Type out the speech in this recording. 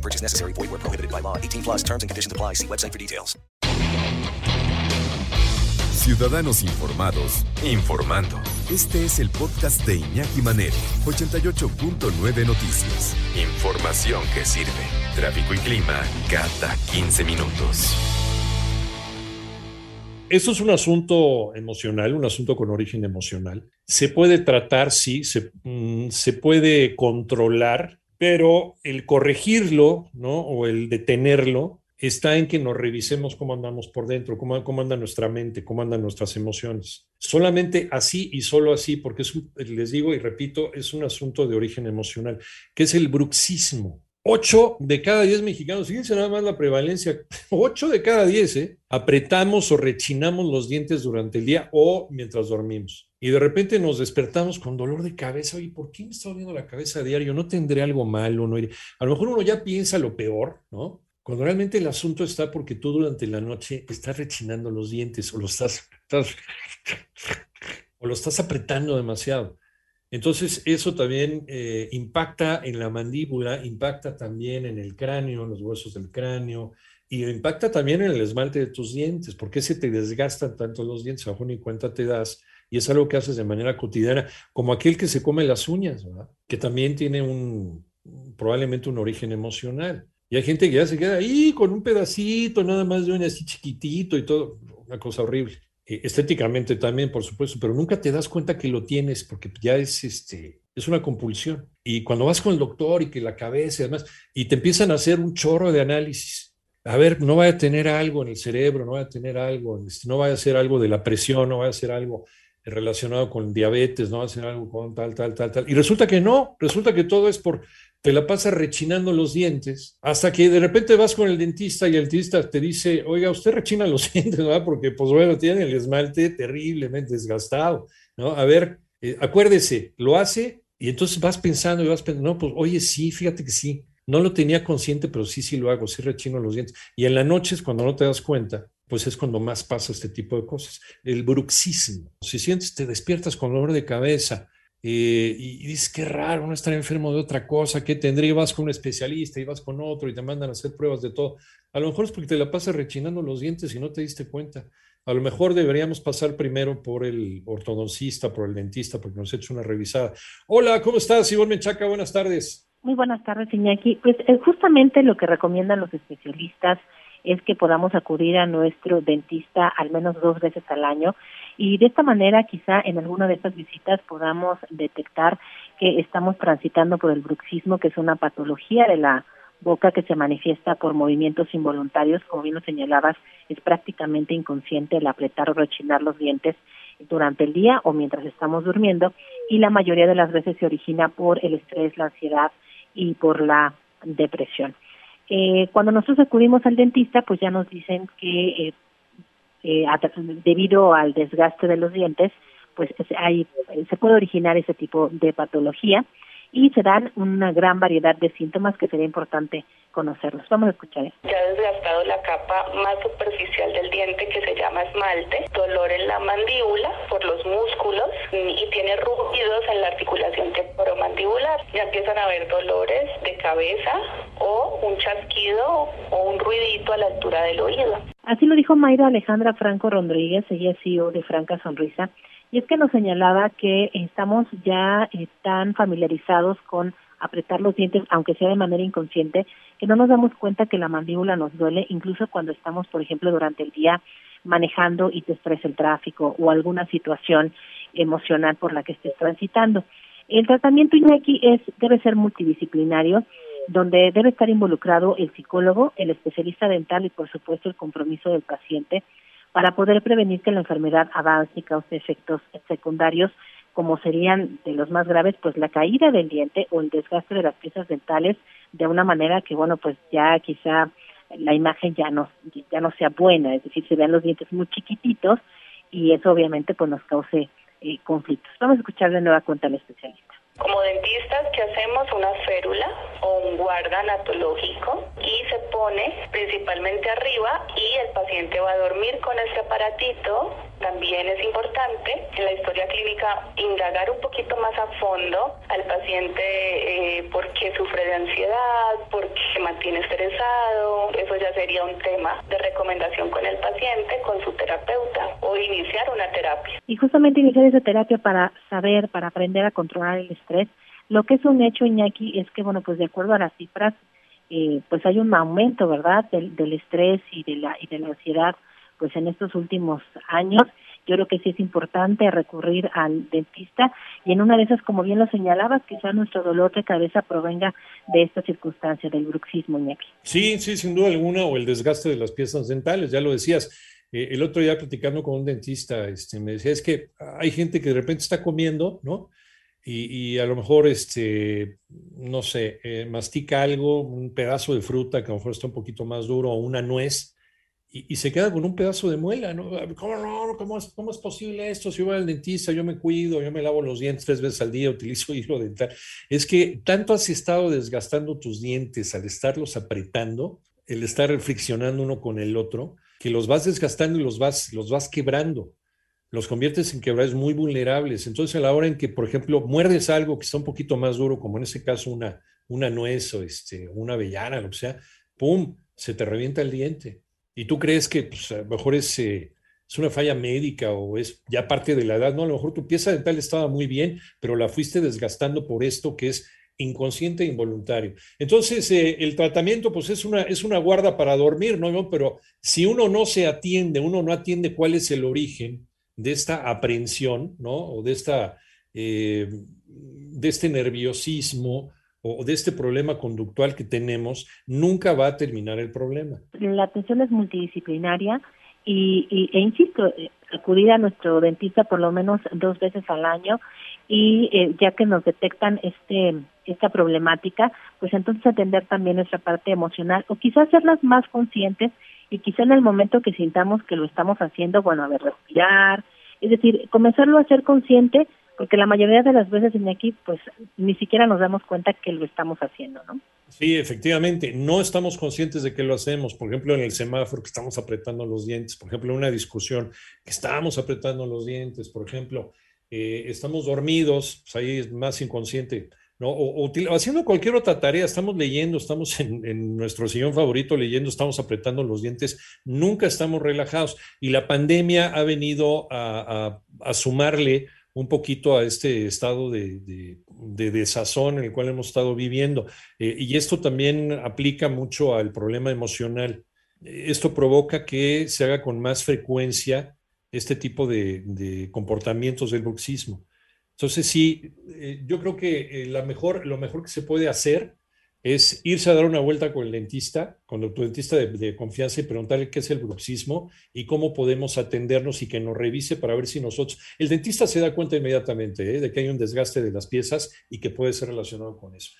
No purchase necessary. Void where prohibited by law. 18 plus terms and conditions apply. See website for details. Ciudadanos informados, informando. Este es el podcast de Iñaki Manero, 88.9 Noticias. Información que sirve. Tráfico y clima cada 15 minutos. Eso es un asunto emocional, un asunto con origen emocional. Se puede tratar, sí, se, mm, se puede controlar, pero el corregirlo, ¿no? O el detenerlo está en que nos revisemos cómo andamos por dentro, cómo, cómo anda nuestra mente, cómo andan nuestras emociones. Solamente así y solo así, porque les digo y repito, es un asunto de origen emocional, que es el bruxismo. Ocho de cada diez mexicanos, fíjense nada más la prevalencia, ocho de cada diez, ¿eh? apretamos o rechinamos los dientes durante el día o mientras dormimos. Y de repente nos despertamos con dolor de cabeza. Oye, ¿por qué me está doliendo la cabeza a diario? ¿No tendré algo malo? ¿No? A lo mejor uno ya piensa lo peor, ¿no? Cuando realmente el asunto está porque tú durante la noche estás rechinando los dientes o lo estás, estás- o lo estás apretando demasiado. Entonces, eso también eh, impacta en la mandíbula, impacta también en el cráneo, en los huesos del cráneo, y impacta también en el esmalte de tus dientes. ¿Por qué se te desgastan tanto los dientes? Abajo ni cuenta te das. Y es algo que haces de manera cotidiana, como aquel que se come las uñas, ¿verdad? Que también tiene un, probablemente un origen emocional. Y hay gente que ya se queda ahí con un pedacito nada más de uña así chiquitito y todo, una cosa horrible. Eh, estéticamente también, por supuesto, pero nunca te das cuenta que lo tienes porque ya es, este, es una compulsión. Y cuando vas con el doctor y que la cabeza y demás, y te empiezan a hacer un chorro de análisis. A ver, no vaya a tener algo en el cerebro, no vaya a tener algo, este, no vaya a ser algo de la presión, no vaya a ser algo relacionado con diabetes, no ser algo con tal, tal, tal, tal. Y resulta que no, resulta que todo es por, te la pasas rechinando los dientes, hasta que de repente vas con el dentista y el dentista te dice, oiga, usted rechina los dientes, ¿verdad? Porque, pues bueno, tiene el esmalte terriblemente desgastado, ¿no? A ver, eh, acuérdese, lo hace y entonces vas pensando y vas pensando, no, pues oye, sí, fíjate que sí. No lo tenía consciente, pero sí, sí lo hago, sí rechino los dientes. Y en la noche es cuando no te das cuenta, pues es cuando más pasa este tipo de cosas. El bruxismo. Si sientes, te despiertas con dolor de cabeza eh, y, dices, qué raro, no estar enfermo de otra cosa, ¿qué tendría? Vas con un especialista y vas con otro y te mandan a hacer pruebas de todo. A lo mejor es porque te la pasas rechinando los dientes y no te diste cuenta. A lo mejor deberíamos pasar primero por el ortodoncista, por el dentista, porque nos ha hecho una revisada. Hola, ¿cómo estás? Ivonne Menchaca, buenas tardes. Muy buenas tardes, Iñaki. Pues eh, justamente lo que recomiendan los especialistas es que podamos acudir a nuestro dentista al menos dos veces al año y de esta manera quizá en alguna de estas visitas podamos detectar que estamos transitando por el bruxismo, que es una patología de la boca que se manifiesta por movimientos involuntarios, como bien lo señalabas, es prácticamente inconsciente el apretar o rechinar los dientes durante el día o mientras estamos durmiendo y la mayoría de las veces se origina por el estrés, la ansiedad y por la depresión. Eh, cuando nosotros acudimos al dentista, pues ya nos dicen que eh, eh, debido al desgaste de los dientes, pues es- hay, se puede originar ese tipo de patología y se dan una gran variedad de síntomas que sería importante conocerlos. Vamos a escuchar esto. Ya ha desgastado la capa más superficial del diente que se llama esmalte, dolor en la mandíbula por los músculos y tiene rugidos en la articulación temporomandibular. Ya empiezan a haber dolores de cabeza o un chasquido o un ruidito a la altura del oído. Así lo dijo Mayra Alejandra Franco Rodríguez, ella es CEO de Franca Sonrisa, y es que nos señalaba que estamos ya eh, tan familiarizados con apretar los dientes, aunque sea de manera inconsciente, que no nos damos cuenta que la mandíbula nos duele, incluso cuando estamos, por ejemplo, durante el día manejando y te estresa el tráfico o alguna situación emocional por la que estés transitando. El tratamiento Iñaki es debe ser multidisciplinario, donde debe estar involucrado el psicólogo, el especialista dental y, por supuesto, el compromiso del paciente para poder prevenir que la enfermedad avance y cause efectos secundarios, como serían de los más graves, pues la caída del diente o el desgaste de las piezas dentales de una manera que, bueno, pues ya quizá la imagen ya no, ya no sea buena, es decir, se vean los dientes muy chiquititos y eso obviamente pues nos cause eh, conflictos. Vamos a escuchar de nueva cuenta al especialista. Como dentistas, que hacemos una férula o un guarda anatológico y se pone principalmente arriba y el paciente va a dormir con este aparatito. También es importante en la historia clínica indagar un poquito más a fondo al paciente eh, por qué sufre de ansiedad, por qué se mantiene estresado. Eso ya sería un tema de recomendación con el paciente, con su terapeuta o iniciar una terapia. Y justamente iniciar esa terapia para saber, para aprender a controlar el estrés lo que es un hecho, Iñaki, es que, bueno, pues de acuerdo a las cifras, eh, pues hay un aumento, ¿verdad?, del, del estrés y de, la, y de la ansiedad, pues en estos últimos años. Yo creo que sí es importante recurrir al dentista y en una de esas, como bien lo señalabas, quizá nuestro dolor de cabeza provenga de esta circunstancia del bruxismo, Iñaki. Sí, sí, sin duda alguna, o el desgaste de las piezas dentales, ya lo decías. Eh, el otro día platicando con un dentista, este, me decía, es que hay gente que de repente está comiendo, ¿no? y, a lo mejor, este, no sé, eh, mastica algo, un pedazo de fruta que a lo mejor está un poquito más duro o una nuez y, se queda con un pedazo de muela, ¿no? ¿Cómo no? ¿Cómo es, ¿Cómo es posible esto? Si voy al dentista, yo me cuido, yo me lavo los dientes tres veces al día, utilizo hilo dental. Es que tanto has estado desgastando tus dientes al estarlos apretando, el estar friccionando uno con el otro, que los vas desgastando y los vas, los vas quebrando los conviertes en quebrados muy vulnerables. Entonces, a la hora en que, por ejemplo, muerdes algo que está un poquito más duro, como en ese caso una, una nuez o este, una avellana, lo que sea, ¡pum! Se te revienta el diente. Y tú crees que pues, a lo mejor es, eh, es una falla médica o es ya parte de la edad. No, a lo mejor tu pieza dental estaba muy bien, pero la fuiste desgastando por esto que es inconsciente e involuntario. Entonces, eh, el tratamiento, pues es una, es una guarda para dormir, ¿no? Pero si uno no se atiende, uno no atiende cuál es el origen, de esta aprehensión, ¿no? O de, esta, eh, de este nerviosismo o de este problema conductual que tenemos, nunca va a terminar el problema. La atención es multidisciplinaria y, e insisto, eh, acudir a nuestro dentista por lo menos dos veces al año y eh, ya que nos detectan este esta problemática, pues entonces atender también nuestra parte emocional o quizás hacerlas más conscientes y quizá en el momento que sintamos que lo estamos haciendo, bueno, a ver, respirar, es decir, comenzarlo a ser consciente, porque la mayoría de las veces en aquí, pues ni siquiera nos damos cuenta que lo estamos haciendo, ¿no? Sí, efectivamente, no estamos conscientes de que lo hacemos. Por ejemplo, en el semáforo que estamos apretando los dientes, por ejemplo, en una discusión que estamos apretando los dientes, por ejemplo, eh, estamos dormidos, pues ahí es más inconsciente ¿no? O, haciendo cualquier otra tarea, estamos leyendo, estamos en, nuestro sillón favorito leyendo, estamos apretando los dientes, nunca estamos relajados. Y la pandemia ha venido a, sumarle un poquito a este estado de, desazón en el cual hemos estado viviendo. Eh, y esto también aplica mucho al problema emocional. Esto provoca que se haga con más frecuencia este tipo de, comportamientos del bruxismo. Entonces, sí, eh, yo creo que eh, la mejor, lo mejor que se puede hacer es irse a dar una vuelta con el dentista, con tu dentista de, confianza y preguntarle qué es el bruxismo y cómo podemos atendernos y que nos revise para ver si nosotros... El dentista se da cuenta inmediatamente ¿eh? de que hay un desgaste de las piezas y que puede ser relacionado con eso.